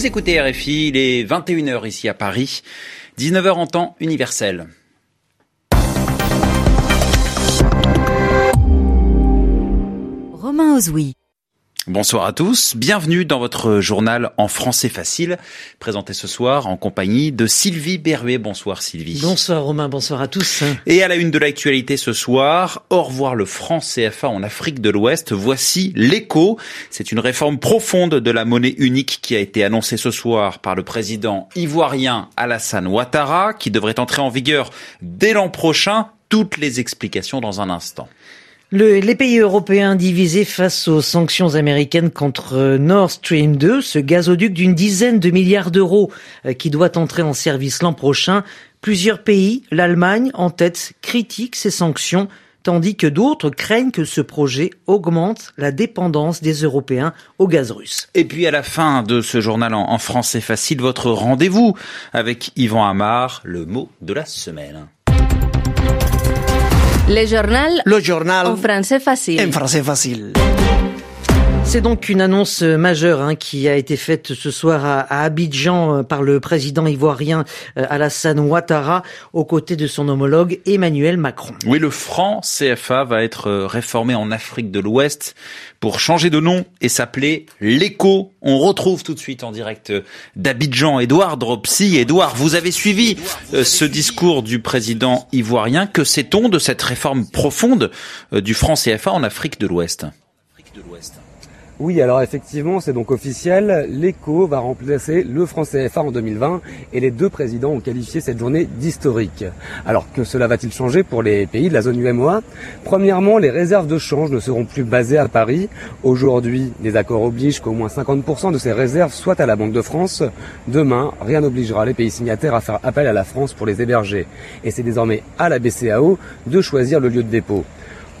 Vous écoutez RFI, il est 21h ici à Paris, 19h en temps universel. Romain Ozoui. Bonsoir à tous, bienvenue dans votre journal en français facile, présenté ce soir en compagnie de Sylvie Berruet. Bonsoir Sylvie. Bonsoir Romain, bonsoir à tous. Et à la une de l'actualité ce soir, au revoir le franc CFA en Afrique de l'Ouest, voici l'écho. C'est une réforme profonde de la monnaie unique qui a été annoncée ce soir par le président ivoirien Alassane Ouattara, qui devrait entrer en vigueur dès l'an prochain. Toutes les explications dans un instant. Le, les pays européens divisés face aux sanctions américaines contre Nord Stream 2, ce gazoduc d'une dizaine de milliards d'euros euh, qui doit entrer en service l'an prochain, plusieurs pays, l'Allemagne en tête, critiquent ces sanctions tandis que d'autres craignent que ce projet augmente la dépendance des Européens au gaz russe. Et puis à la fin de ce journal en français facile, votre rendez-vous avec Yvan Amar, le mot de la semaine. Le journal. Le journal. En français facile. En français facile. C'est donc une annonce majeure hein, qui a été faite ce soir à, Abidjan euh, par le président ivoirien euh, Alassane Ouattara aux côtés de son homologue Emmanuel Macron. Oui, le franc CFA va être euh, réformé en Afrique de l'Ouest pour changer de nom et s'appeler l'ECO. On retrouve tout de suite en direct d'Abidjan Edouard Dropsy. Edouard, vous avez suivi ce discours du président ivoirien. Que sait-on de cette réforme profonde du franc CFA en Afrique de l'Ouest? Oui, alors effectivement, c'est donc officiel. L'ECO va remplacer le franc CFA en 2020 et les deux présidents ont qualifié cette journée d'historique. Alors que cela va-t-il changer pour les pays de la zone UMOA Premièrement, les réserves de change ne seront plus basées à Paris. Aujourd'hui, les accords obligent qu'au moins 50% de ces réserves soient à la Banque de France. Demain, rien n'obligera les pays signataires à faire appel à la France pour les héberger. Et c'est désormais à la BCAO de choisir le lieu de dépôt.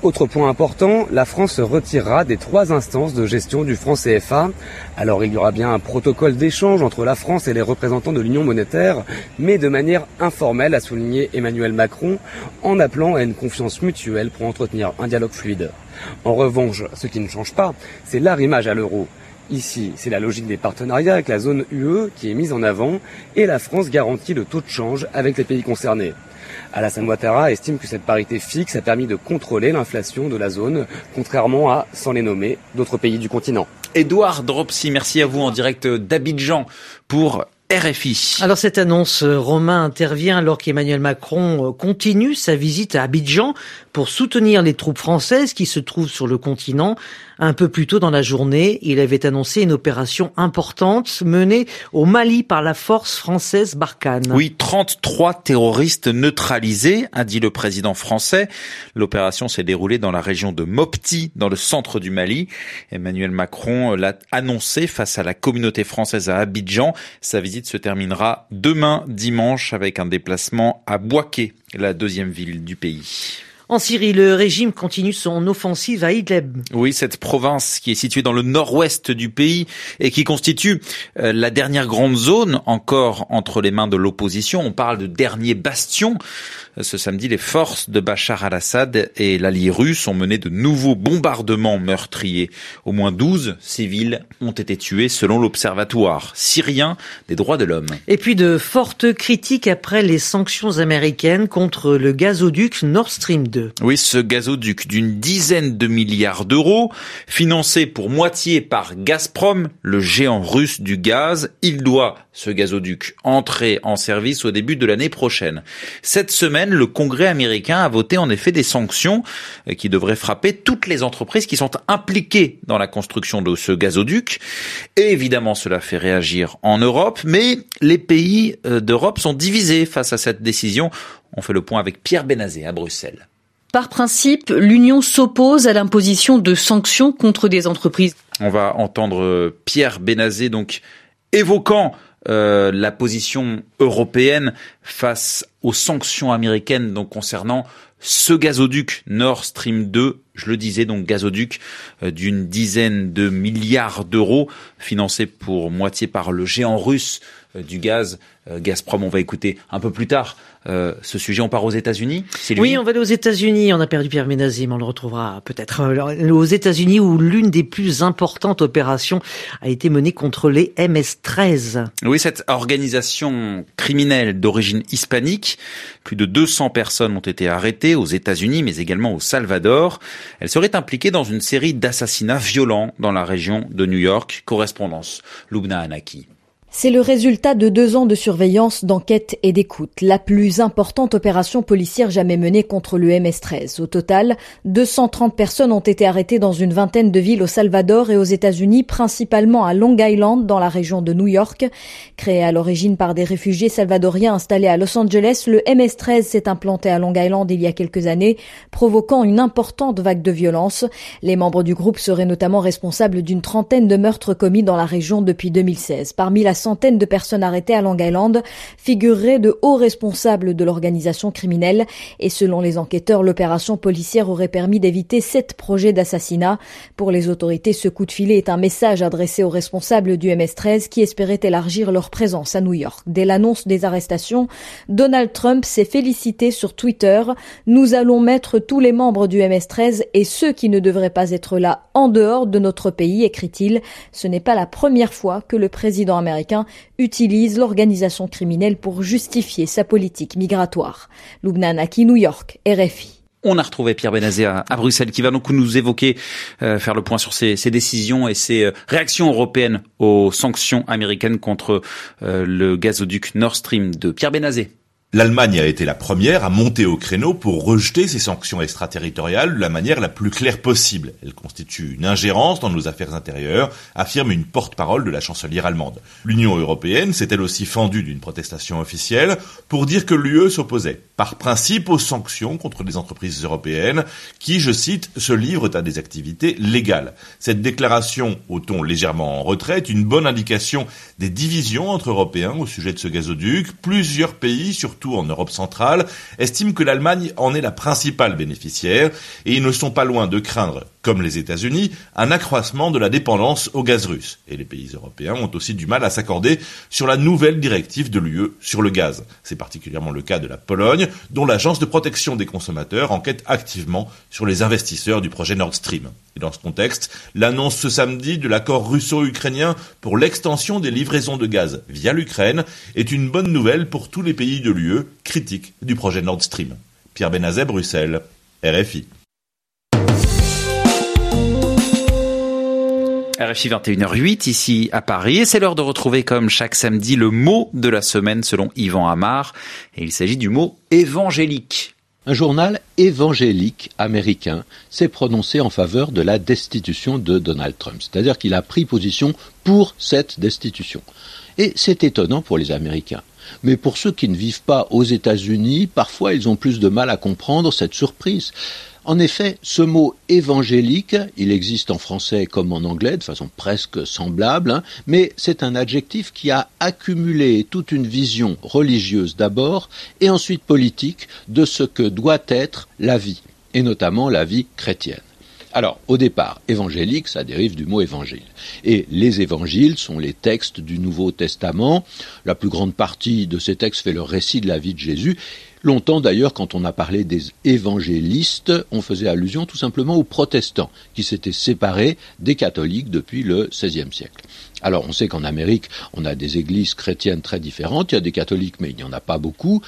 Autre point important, la France se retirera des trois instances de gestion du franc CFA. Alors il y aura bien un protocole d'échange entre la France et les représentants de l'Union monétaire, mais de manière informelle, a souligné Emmanuel Macron, en appelant à une confiance mutuelle pour entretenir un dialogue fluide. En revanche, ce qui ne change pas, c'est l'arrimage à l'euro. Ici, c'est la logique des partenariats avec la zone UE qui est mise en avant et la France garantit le taux de change avec les pays concernés. Alassane Ouattara estime que cette parité fixe a permis de contrôler l'inflation de la zone, contrairement à, sans les nommer, d'autres pays du continent. Édouard Dropsy, merci à vous en direct d'Abidjan pour RFI. Alors cette annonce, Romain intervient alors qu'Emmanuel Macron continue sa visite à Abidjan pour soutenir les troupes françaises qui se trouvent sur le continent. Un peu plus tôt dans la journée, il avait annoncé une opération importante menée au Mali par la force française Barkhane. Oui, 33 terroristes neutralisés, a dit le président français. L'opération s'est déroulée dans la région de Mopti, dans le centre du Mali. Emmanuel Macron l'a annoncé face à la communauté française à Abidjan. Sa visite se terminera demain dimanche avec un déplacement à Bouaké, la deuxième ville du pays. En Syrie, le régime continue son offensive à Idlib. Oui, cette province qui est située dans le nord-ouest du pays et qui constitue euh, la dernière grande zone encore entre les mains de l'opposition. On parle de dernier bastion. Ce samedi, les forces de Bachar al-Assad et l'allié russe ont mené de nouveaux bombardements meurtriers. Au moins 12 civils ont été tués selon l'Observatoire syrien des droits de l'homme. Et puis de fortes critiques après les sanctions américaines contre le gazoduc Nord Stream 2. Oui, ce gazoduc d'une dizaine de milliards d'euros, financé pour moitié par Gazprom, le géant russe du gaz, il doit, ce gazoduc, entrer en service au début de l'année prochaine. Cette semaine, le Congrès américain a voté en effet des sanctions qui devraient frapper toutes les entreprises qui sont impliquées dans la construction de ce gazoduc. Et évidemment, cela fait réagir en Europe, mais les pays d'Europe sont divisés face à cette décision. On fait le point avec Pierre Benazé à Bruxelles. Par principe, l'Union s'oppose à l'imposition de sanctions contre des entreprises. On va entendre Pierre Benazé donc évoquant euh, la position européenne face aux sanctions américaines donc concernant ce gazoduc Nord Stream 2, je le disais donc gazoduc euh, d'une dizaine de milliards d'euros financé pour moitié par le géant russe du gaz. Gazprom, on va écouter un peu plus tard ce sujet. On part aux États-Unis. Oui, on va aller aux États-Unis. On a perdu Pierre Ménazé, mais on le retrouvera peut-être aux États-Unis où l'une des plus importantes opérations a été menée contre les MS-13. Oui, cette organisation criminelle d'origine hispanique, plus de 200 personnes ont été arrêtées aux États-Unis, mais également au Salvador. Elle serait impliquée dans une série d'assassinats violents dans la région de New York. Correspondance, Lubna Anaki. C'est le résultat de deux ans de surveillance, d'enquête et d'écoute, la plus importante opération policière jamais menée contre le MS-13. Au total, 230 personnes ont été arrêtées dans une vingtaine de villes au Salvador et aux États-Unis, principalement à Long Island, dans la région de New York. Créé à l'origine par des réfugiés salvadoriens installés à Los Angeles, le MS-13 s'est implanté à Long Island il y a quelques années, provoquant une importante vague de violence. Les membres du groupe seraient notamment responsables d'une trentaine de meurtres commis dans la région depuis 2016. Parmi la centaines de personnes arrêtées à Long Island figureraient de hauts responsables de l'organisation criminelle et selon les enquêteurs, l'opération policière aurait permis d'éviter sept projets d'assassinat. Pour les autorités, ce coup de filet est un message adressé aux responsables du MS-13 qui espéraient élargir leur présence à New York. Dès l'annonce des arrestations, Donald Trump s'est félicité sur Twitter. Nous allons mettre tous les membres du MS-13 et ceux qui ne devraient pas être là en dehors de notre pays, écrit-il. Ce n'est pas la première fois que le président américain utilise l'organisation criminelle pour justifier sa politique migratoire. Lubnanaki, New York, RFI. On a retrouvé Pierre Benazé à, Bruxelles qui va donc nous évoquer, euh, faire le point sur ces, décisions et ces euh, réactions européennes aux sanctions américaines contre euh, le gazoduc Nord Stream de Pierre Benazé. L'Allemagne a été la première à monter au créneau pour rejeter ces sanctions extraterritoriales de la manière la plus claire possible. Elle constitue une ingérence dans nos affaires intérieures, affirme une porte-parole de la chancelière allemande. L'Union européenne s'est elle aussi fendue d'une protestation officielle pour dire que l'UE s'opposait, par principe, aux sanctions contre les entreprises européennes qui, je cite, se livrent à des activités légales? Cette déclaration, au ton légèrement en retrait, est une bonne indication des divisions entre Européens au sujet de ce gazoduc. Plusieurs pays, surtout en Europe centrale, estiment que l'Allemagne en est la principale bénéficiaire et ils ne sont pas loin de craindre, comme les États-Unis, un accroissement de la dépendance au gaz russe. Et les pays européens ont aussi du mal à s'accorder sur la nouvelle directive de l'UE sur le gaz. C'est particulièrement le cas de la Pologne, dont l'agence de protection des consommateurs enquête activement sur les investisseurs du projet Nord Stream. Et dans ce contexte, l'annonce ce samedi de l'accord russo-ukrainien pour l'extension des livraisons de gaz via l'Ukraine est une bonne nouvelle pour tous les pays de l'UE critiques du projet Nord Stream. Pierre Benazet, Bruxelles, RFI. RFI 21h08 ici à Paris et c'est l'heure de retrouver comme chaque samedi le mot de la semaine selon Yvan Amar et il s'agit du mot évangélique. Un journal évangélique américain s'est prononcé en faveur de la destitution de Donald Trump, c'est-à-dire qu'il a pris position pour cette destitution. Et c'est étonnant pour les Américains. Mais pour ceux qui ne vivent pas aux États-Unis, parfois ils ont plus de mal à comprendre cette surprise. En effet, ce mot évangélique, il existe en français comme en anglais de façon presque semblable, hein, mais c'est un adjectif qui a accumulé toute une vision religieuse d'abord et ensuite politique de ce que doit être la vie, et notamment la vie chrétienne. Alors, au départ, évangélique, ça dérive du mot évangile. Et les évangiles sont les textes du Nouveau Testament. La plus grande partie de ces textes fait le récit de la vie de Jésus. Longtemps d'ailleurs, quand on a parlé des évangélistes, on faisait allusion tout simplement aux protestants, qui s'étaient séparés des catholiques depuis le XVIe siècle. Alors on sait qu'en Amérique, on a des églises chrétiennes très différentes, il y a des catholiques, mais il n'y en a pas beaucoup.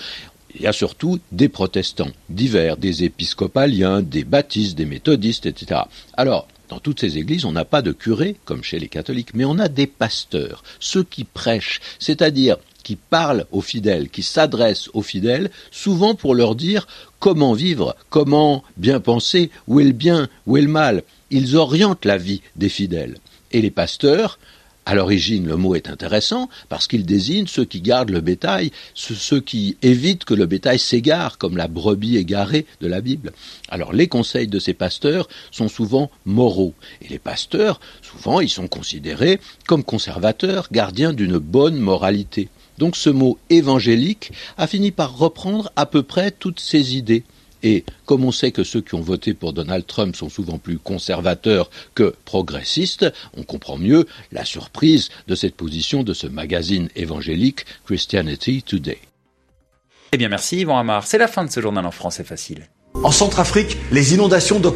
Il y a surtout des protestants divers, des épiscopaliens, des baptistes, des méthodistes, etc. Alors, dans toutes ces églises, on n'a pas de curé, comme chez les catholiques, mais on a des pasteurs, ceux qui prêchent, c'est-à-dire qui parlent aux fidèles, qui s'adressent aux fidèles, souvent pour leur dire comment vivre, comment bien penser, où est le bien, où est le mal. Ils orientent la vie des fidèles. Et les pasteurs, à l'origine, le mot est intéressant parce qu'il désigne ceux qui gardent le bétail, ceux qui évitent que le bétail s'égare, comme la brebis égarée de la Bible. Alors les conseils de ces pasteurs sont souvent moraux. Et les pasteurs, souvent, ils sont considérés comme conservateurs, gardiens d'une bonne moralité. Donc ce mot évangélique a fini par reprendre à peu près toutes ces idées. Et comme on sait que ceux qui ont voté pour Donald Trump sont souvent plus conservateurs que progressistes, on comprend mieux la surprise de cette position de ce magazine évangélique Christianity Today. Eh bien merci Yvan Amar, c'est la fin de ce journal en français facile. En Centrafrique, les inondations de